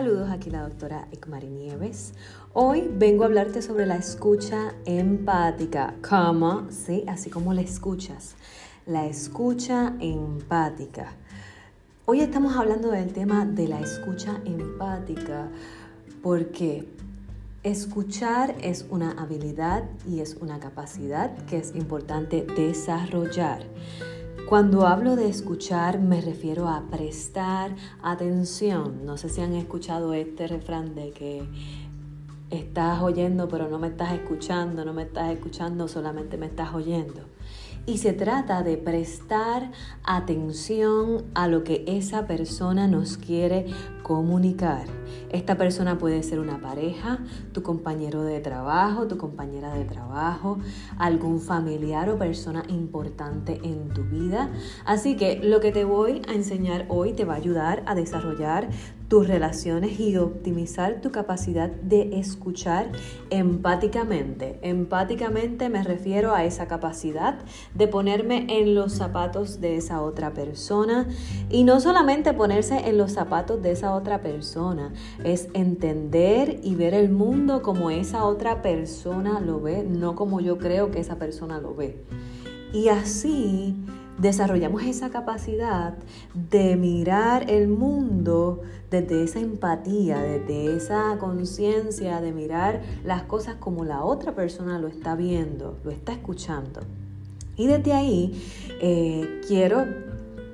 Saludos, aquí la doctora Ecmari Nieves. Hoy vengo a hablarte sobre la escucha empática, como, sí, así como la escuchas, la escucha empática. Hoy estamos hablando del tema de la escucha empática porque escuchar es una habilidad y es una capacidad que es importante desarrollar. Cuando hablo de escuchar me refiero a prestar atención. No sé si han escuchado este refrán de que estás oyendo pero no me estás escuchando, no me estás escuchando, solamente me estás oyendo. Y se trata de prestar atención a lo que esa persona nos quiere comunicar. Esta persona puede ser una pareja, tu compañero de trabajo, tu compañera de trabajo, algún familiar o persona importante en tu vida. Así que lo que te voy a enseñar hoy te va a ayudar a desarrollar tus relaciones y optimizar tu capacidad de escuchar empáticamente. Empáticamente me refiero a esa capacidad de ponerme en los zapatos de esa otra persona y no solamente ponerse en los zapatos de esa otra persona, es entender y ver el mundo como esa otra persona lo ve, no como yo creo que esa persona lo ve. Y así desarrollamos esa capacidad de mirar el mundo desde esa empatía, desde esa conciencia de mirar las cosas como la otra persona lo está viendo, lo está escuchando. Y desde ahí eh, quiero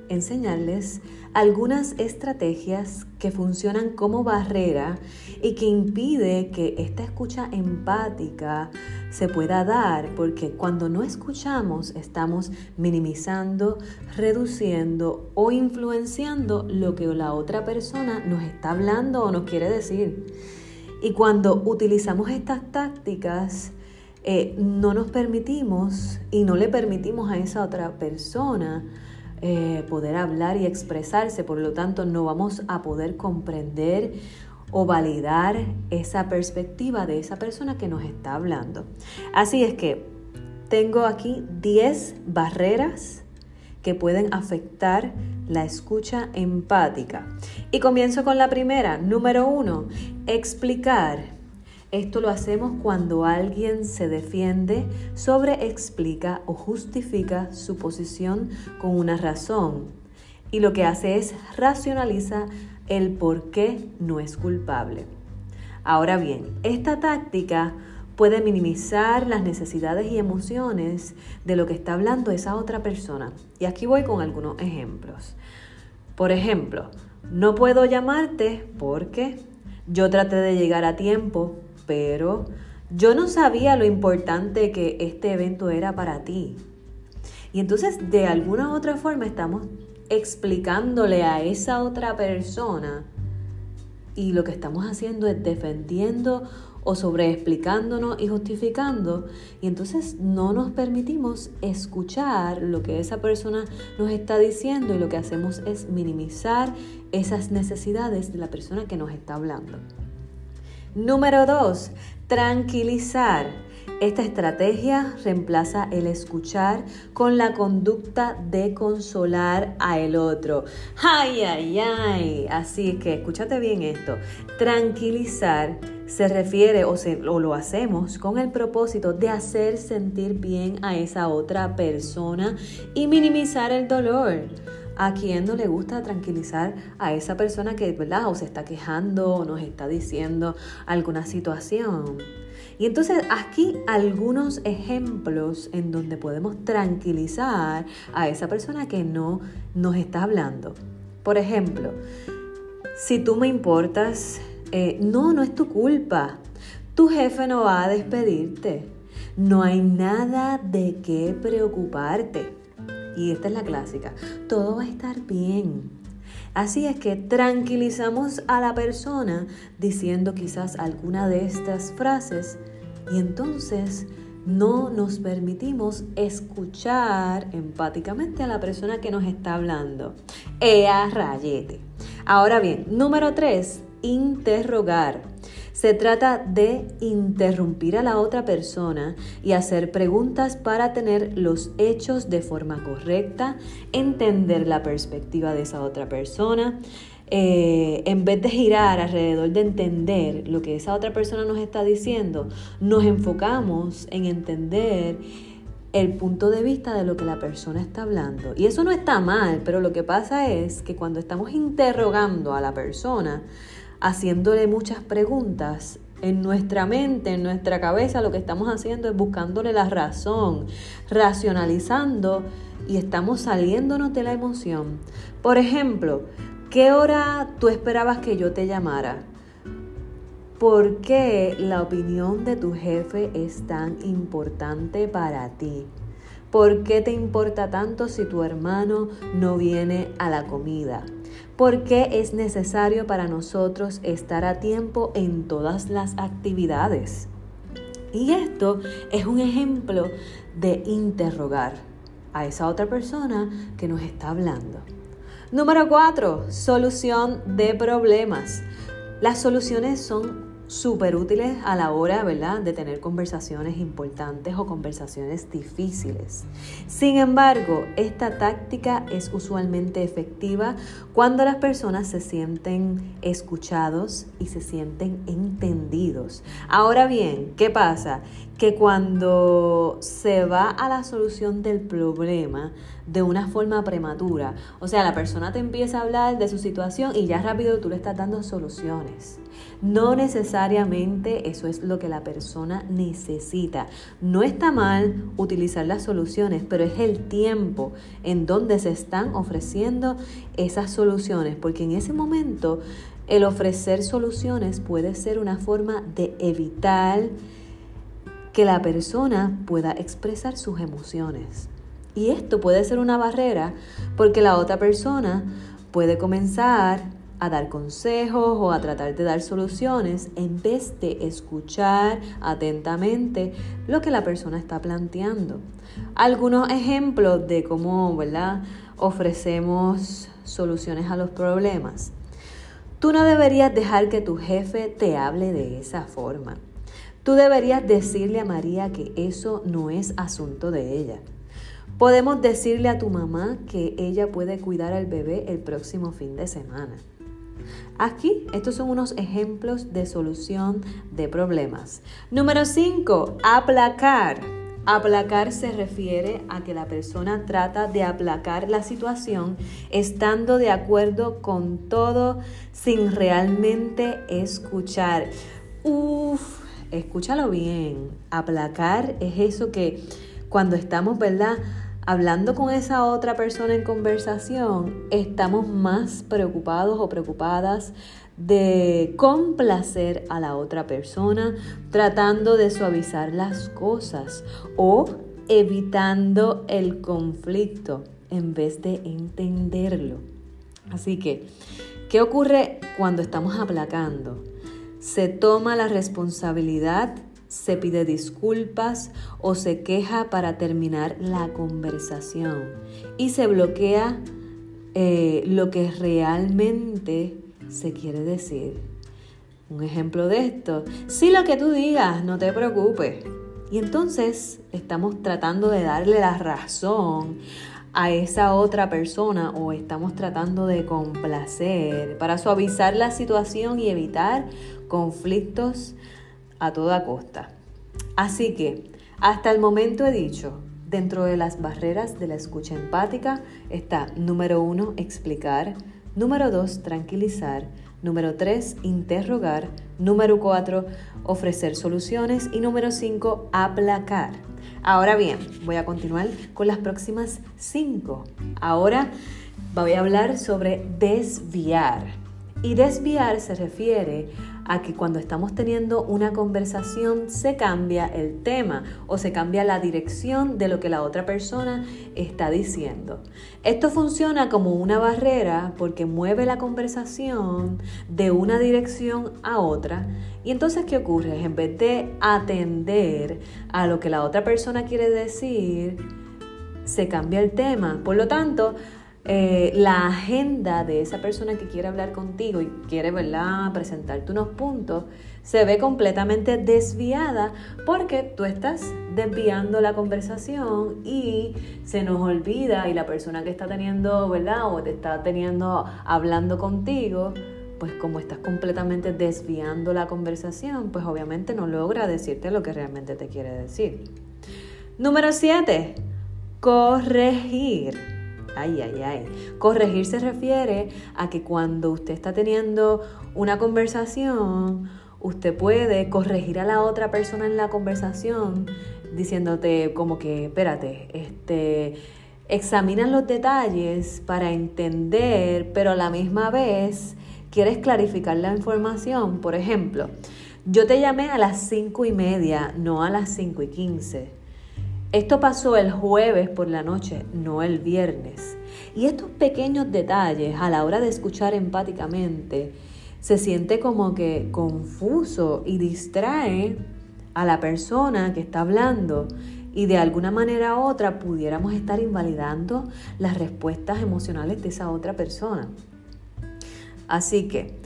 enseñarles algunas estrategias que funcionan como barrera y que impide que esta escucha empática se pueda dar, porque cuando no escuchamos estamos minimizando, reduciendo o influenciando lo que la otra persona nos está hablando o nos quiere decir. Y cuando utilizamos estas tácticas, eh, no nos permitimos y no le permitimos a esa otra persona eh, poder hablar y expresarse, por lo tanto no vamos a poder comprender o validar esa perspectiva de esa persona que nos está hablando. Así es que tengo aquí 10 barreras que pueden afectar la escucha empática. Y comienzo con la primera, número uno, explicar esto lo hacemos cuando alguien se defiende, sobreexplica o justifica su posición con una razón. Y lo que hace es racionaliza el por qué no es culpable. Ahora bien, esta táctica puede minimizar las necesidades y emociones de lo que está hablando esa otra persona. Y aquí voy con algunos ejemplos. Por ejemplo, no puedo llamarte porque yo traté de llegar a tiempo, pero yo no sabía lo importante que este evento era para ti. Y entonces de alguna u otra forma estamos explicándole a esa otra persona y lo que estamos haciendo es defendiendo o sobreexplicándonos y justificando y entonces no nos permitimos escuchar lo que esa persona nos está diciendo y lo que hacemos es minimizar esas necesidades de la persona que nos está hablando. Número 2. Tranquilizar. Esta estrategia reemplaza el escuchar con la conducta de consolar a el otro. ¡Ay, ay, ay! Así que escúchate bien esto. Tranquilizar se refiere o, o lo hacemos con el propósito de hacer sentir bien a esa otra persona y minimizar el dolor. ¿A quién no le gusta tranquilizar a esa persona que, ¿verdad? O se está quejando o nos está diciendo alguna situación? Y entonces aquí algunos ejemplos en donde podemos tranquilizar a esa persona que no nos está hablando. Por ejemplo, si tú me importas, eh, no, no es tu culpa. Tu jefe no va a despedirte. No hay nada de qué preocuparte y esta es la clásica, todo va a estar bien. Así es que tranquilizamos a la persona diciendo quizás alguna de estas frases y entonces no nos permitimos escuchar empáticamente a la persona que nos está hablando. Ea rayete. Ahora bien, número tres, interrogar. Se trata de interrumpir a la otra persona y hacer preguntas para tener los hechos de forma correcta, entender la perspectiva de esa otra persona, eh, en vez de girar alrededor de entender lo que esa otra persona nos está diciendo, nos enfocamos en entender el punto de vista de lo que la persona está hablando. Y eso no está mal, pero lo que pasa es que cuando estamos interrogando a la persona, haciéndole muchas preguntas, en nuestra mente, en nuestra cabeza, lo que estamos haciendo es buscándole la razón, racionalizando y estamos saliéndonos de la emoción. Por ejemplo, ¿qué hora tú esperabas que yo te llamara? ¿Por qué la opinión de tu jefe es tan importante para ti? ¿Por qué te importa tanto si tu hermano no viene a la comida? ¿Por qué es necesario para nosotros estar a tiempo en todas las actividades? Y esto es un ejemplo de interrogar a esa otra persona que nos está hablando. Número cuatro, solución de problemas. Las soluciones son súper útiles a la hora, ¿verdad?, de tener conversaciones importantes o conversaciones difíciles. Sin embargo, esta táctica es usualmente efectiva cuando las personas se sienten escuchados y se sienten entendidos. Ahora bien, ¿qué pasa? Que cuando se va a la solución del problema de una forma prematura, o sea, la persona te empieza a hablar de su situación y ya rápido tú le estás dando soluciones. No necesariamente eso es lo que la persona necesita. No está mal utilizar las soluciones, pero es el tiempo en donde se están ofreciendo esas soluciones, porque en ese momento el ofrecer soluciones puede ser una forma de evitar que la persona pueda expresar sus emociones. Y esto puede ser una barrera porque la otra persona puede comenzar a dar consejos o a tratar de dar soluciones en vez de escuchar atentamente lo que la persona está planteando. Algunos ejemplos de cómo ¿verdad? ofrecemos soluciones a los problemas. Tú no deberías dejar que tu jefe te hable de esa forma. Tú deberías decirle a María que eso no es asunto de ella. Podemos decirle a tu mamá que ella puede cuidar al bebé el próximo fin de semana. Aquí, estos son unos ejemplos de solución de problemas. Número 5, aplacar. Aplacar se refiere a que la persona trata de aplacar la situación estando de acuerdo con todo sin realmente escuchar. Uf, escúchalo bien. Aplacar es eso que cuando estamos, ¿verdad? Hablando con esa otra persona en conversación, estamos más preocupados o preocupadas de complacer a la otra persona, tratando de suavizar las cosas o evitando el conflicto en vez de entenderlo. Así que, ¿qué ocurre cuando estamos aplacando? Se toma la responsabilidad se pide disculpas o se queja para terminar la conversación y se bloquea eh, lo que realmente se quiere decir. Un ejemplo de esto, si lo que tú digas, no te preocupes. Y entonces estamos tratando de darle la razón a esa otra persona o estamos tratando de complacer para suavizar la situación y evitar conflictos a toda costa. Así que, hasta el momento he dicho, dentro de las barreras de la escucha empática está número uno, explicar, número dos, tranquilizar, número tres, interrogar, número cuatro, ofrecer soluciones y número cinco, aplacar. Ahora bien, voy a continuar con las próximas cinco. Ahora voy a hablar sobre desviar. Y desviar se refiere a que cuando estamos teniendo una conversación se cambia el tema o se cambia la dirección de lo que la otra persona está diciendo. Esto funciona como una barrera porque mueve la conversación de una dirección a otra y entonces ¿qué ocurre? En vez de atender a lo que la otra persona quiere decir, se cambia el tema. Por lo tanto, eh, la agenda de esa persona que quiere hablar contigo y quiere ¿verdad? presentarte unos puntos se ve completamente desviada porque tú estás desviando la conversación y se nos olvida y la persona que está teniendo, ¿verdad? O te está teniendo hablando contigo, pues como estás completamente desviando la conversación, pues obviamente no logra decirte lo que realmente te quiere decir. Número 7. Corregir. Ay, ay, ay. Corregir se refiere a que cuando usted está teniendo una conversación, usted puede corregir a la otra persona en la conversación diciéndote como que, espérate, este, examinan los detalles para entender, pero a la misma vez quieres clarificar la información. Por ejemplo, yo te llamé a las cinco y media, no a las cinco y quince. Esto pasó el jueves por la noche, no el viernes. Y estos pequeños detalles a la hora de escuchar empáticamente se siente como que confuso y distrae a la persona que está hablando y de alguna manera u otra pudiéramos estar invalidando las respuestas emocionales de esa otra persona. Así que,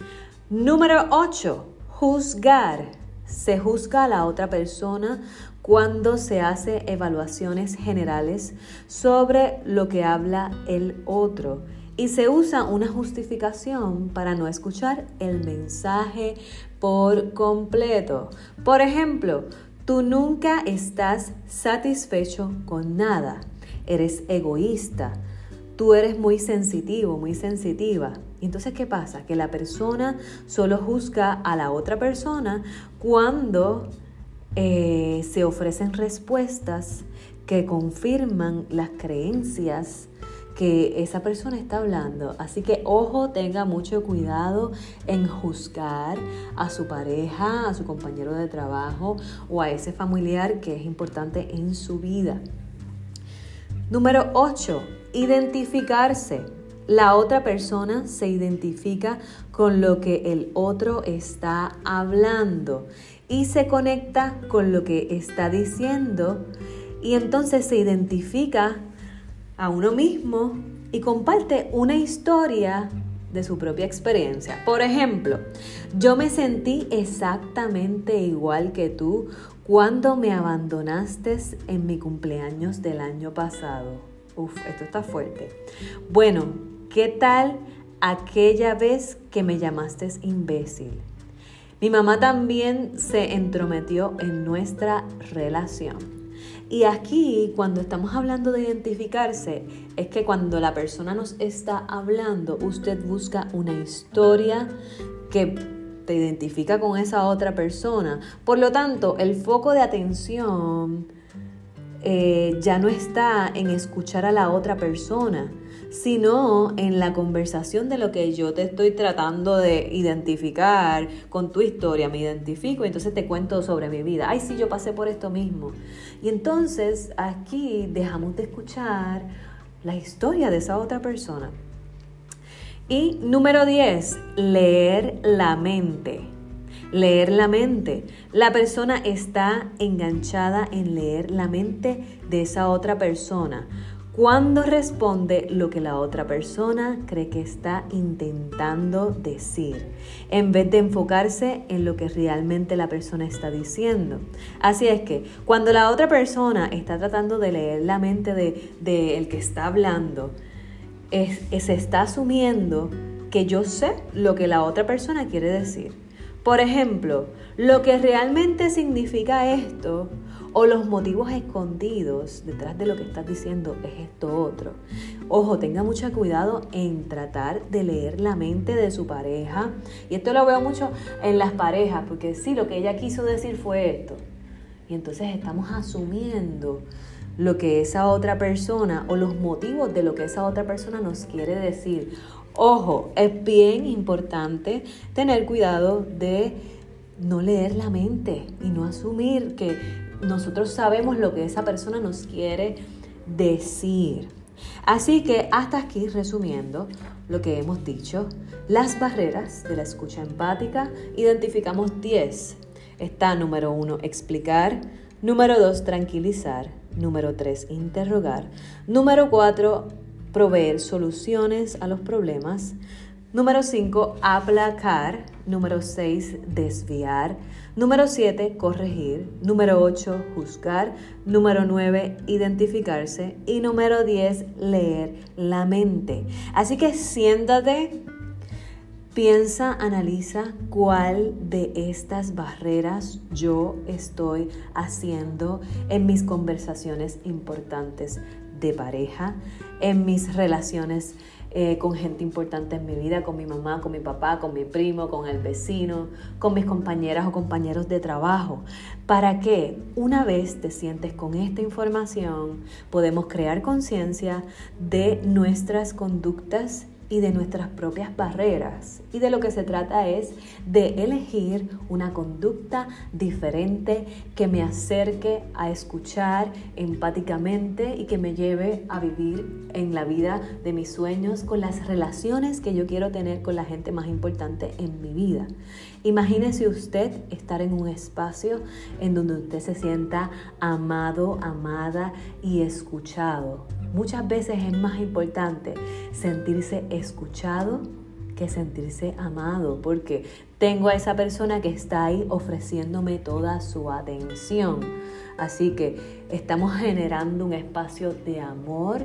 número 8, juzgar. Se juzga a la otra persona cuando se hace evaluaciones generales sobre lo que habla el otro y se usa una justificación para no escuchar el mensaje por completo. Por ejemplo, tú nunca estás satisfecho con nada, eres egoísta, tú eres muy sensitivo, muy sensitiva. Y entonces, ¿qué pasa? Que la persona solo juzga a la otra persona cuando eh, se ofrecen respuestas que confirman las creencias que esa persona está hablando. Así que ojo, tenga mucho cuidado en juzgar a su pareja, a su compañero de trabajo o a ese familiar que es importante en su vida. Número 8. Identificarse. La otra persona se identifica con lo que el otro está hablando y se conecta con lo que está diciendo y entonces se identifica a uno mismo y comparte una historia de su propia experiencia. Por ejemplo, yo me sentí exactamente igual que tú cuando me abandonaste en mi cumpleaños del año pasado. Uf, esto está fuerte. Bueno, ¿qué tal aquella vez que me llamaste imbécil? Mi mamá también se entrometió en nuestra relación. Y aquí, cuando estamos hablando de identificarse, es que cuando la persona nos está hablando, usted busca una historia que te identifica con esa otra persona. Por lo tanto, el foco de atención eh, ya no está en escuchar a la otra persona, sino en la conversación de lo que yo te estoy tratando de identificar con tu historia. Me identifico y entonces te cuento sobre mi vida. Ay, sí, yo pasé por esto mismo. Y entonces aquí dejamos de escuchar la historia de esa otra persona. Y número 10, leer la mente. Leer la mente. La persona está enganchada en leer la mente de esa otra persona cuando responde lo que la otra persona cree que está intentando decir, en vez de enfocarse en lo que realmente la persona está diciendo. Así es que cuando la otra persona está tratando de leer la mente del de, que está hablando, se está asumiendo que yo sé lo que la otra persona quiere decir. Por ejemplo, lo que realmente significa esto o los motivos escondidos detrás de lo que estás diciendo es esto otro. Ojo, tenga mucho cuidado en tratar de leer la mente de su pareja. Y esto lo veo mucho en las parejas, porque sí, lo que ella quiso decir fue esto. Y entonces estamos asumiendo lo que esa otra persona o los motivos de lo que esa otra persona nos quiere decir. Ojo, es bien importante tener cuidado de no leer la mente y no asumir que nosotros sabemos lo que esa persona nos quiere decir. Así que hasta aquí resumiendo lo que hemos dicho, las barreras de la escucha empática, identificamos 10. Está número 1, explicar, número 2, tranquilizar, número 3, interrogar, número 4, proveer soluciones a los problemas. Número 5, aplacar. Número 6, desviar. Número 7, corregir. Número 8, juzgar. Número 9, identificarse. Y número 10, leer la mente. Así que siéntate, piensa, analiza cuál de estas barreras yo estoy haciendo en mis conversaciones importantes de pareja, en mis relaciones eh, con gente importante en mi vida, con mi mamá, con mi papá, con mi primo, con el vecino, con mis compañeras o compañeros de trabajo, para que una vez te sientes con esta información, podemos crear conciencia de nuestras conductas y de nuestras propias barreras. Y de lo que se trata es de elegir una conducta diferente que me acerque a escuchar empáticamente y que me lleve a vivir en la vida de mis sueños con las relaciones que yo quiero tener con la gente más importante en mi vida. Imagínese usted estar en un espacio en donde usted se sienta amado, amada y escuchado. Muchas veces es más importante sentirse escuchado que sentirse amado, porque tengo a esa persona que está ahí ofreciéndome toda su atención. Así que estamos generando un espacio de amor,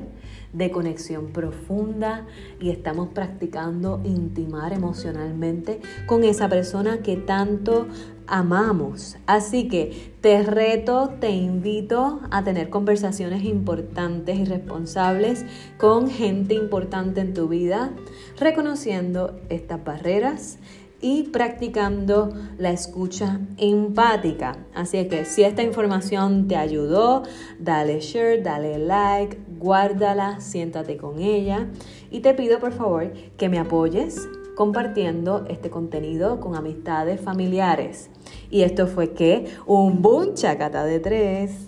de conexión profunda y estamos practicando intimar emocionalmente con esa persona que tanto amamos. Así que te reto, te invito a tener conversaciones importantes y responsables con gente importante en tu vida, reconociendo estas barreras y practicando la escucha empática. Así que si esta información te ayudó, dale share, dale like, guárdala, siéntate con ella y te pido por favor que me apoyes compartiendo este contenido con amistades familiares. Y esto fue que un boom chacata de tres.